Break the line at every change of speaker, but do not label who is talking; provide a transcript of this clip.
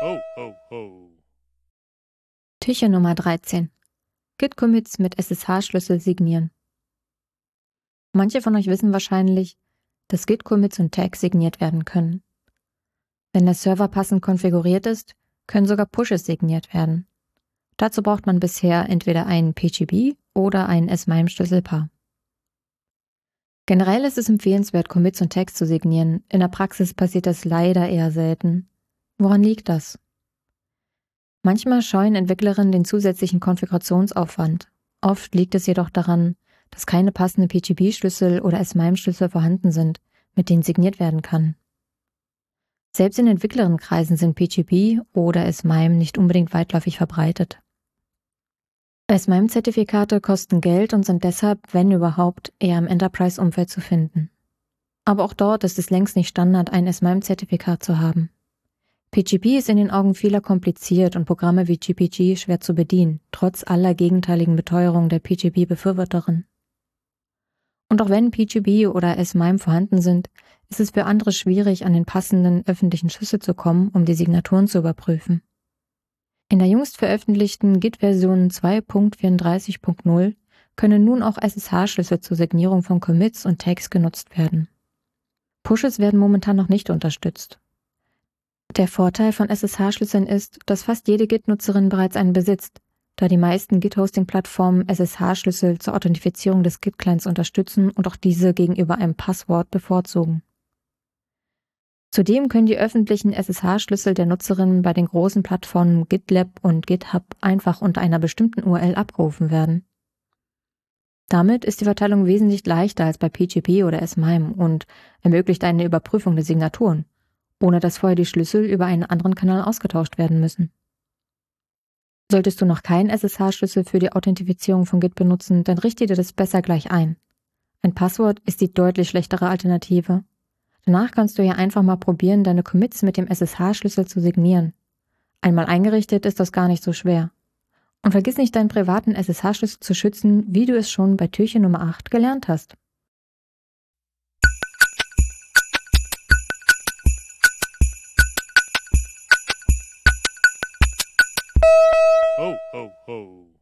Ho, ho, ho.
Türchen Nummer 13. Git-Commits mit SSH-Schlüssel signieren. Manche von euch wissen wahrscheinlich, dass Git-Commits und Tags signiert werden können. Wenn der Server passend konfiguriert ist, können sogar Pushes signiert werden. Dazu braucht man bisher entweder einen PGB oder ein S-MIME-Schlüsselpaar. Generell ist es empfehlenswert, Commits und Tags zu signieren. In der Praxis passiert das leider eher selten. Woran liegt das? Manchmal scheuen Entwicklerinnen den zusätzlichen Konfigurationsaufwand. Oft liegt es jedoch daran, dass keine passenden PGP-Schlüssel oder S-MIME-Schlüssel vorhanden sind, mit denen signiert werden kann. Selbst in Entwicklerinnenkreisen sind PGP oder S-MIME nicht unbedingt weitläufig verbreitet. S-MIME-Zertifikate kosten Geld und sind deshalb, wenn überhaupt, eher im Enterprise-Umfeld zu finden. Aber auch dort ist es längst nicht Standard, ein S-MIME-Zertifikat zu haben. PGP ist in den Augen vieler kompliziert und Programme wie GPG schwer zu bedienen, trotz aller gegenteiligen Beteuerungen der PGP-Befürworterin. Und auch wenn PGP oder S-MIME vorhanden sind, ist es für andere schwierig, an den passenden öffentlichen Schlüssel zu kommen, um die Signaturen zu überprüfen. In der jüngst veröffentlichten Git-Version 2.34.0 können nun auch SSH-Schlüssel zur Signierung von Commits und Tags genutzt werden. Pushes werden momentan noch nicht unterstützt. Der Vorteil von SSH-Schlüsseln ist, dass fast jede Git-Nutzerin bereits einen besitzt, da die meisten Git-Hosting-Plattformen SSH-Schlüssel zur Authentifizierung des Git-Clients unterstützen und auch diese gegenüber einem Passwort bevorzugen. Zudem können die öffentlichen SSH-Schlüssel der Nutzerinnen bei den großen Plattformen GitLab und GitHub einfach unter einer bestimmten URL abgerufen werden. Damit ist die Verteilung wesentlich leichter als bei PGP oder S-MIME und ermöglicht eine Überprüfung der Signaturen, ohne dass vorher die Schlüssel über einen anderen Kanal ausgetauscht werden müssen. Solltest du noch keinen SSH-Schlüssel für die Authentifizierung von Git benutzen, dann richte dir das besser gleich ein. Ein Passwort ist die deutlich schlechtere Alternative Danach kannst du ja einfach mal probieren, deine Commits mit dem SSH-Schlüssel zu signieren. Einmal eingerichtet ist das gar nicht so schwer. Und vergiss nicht, deinen privaten SSH-Schlüssel zu schützen, wie du es schon bei Türchen Nummer 8 gelernt hast.
Ho, ho.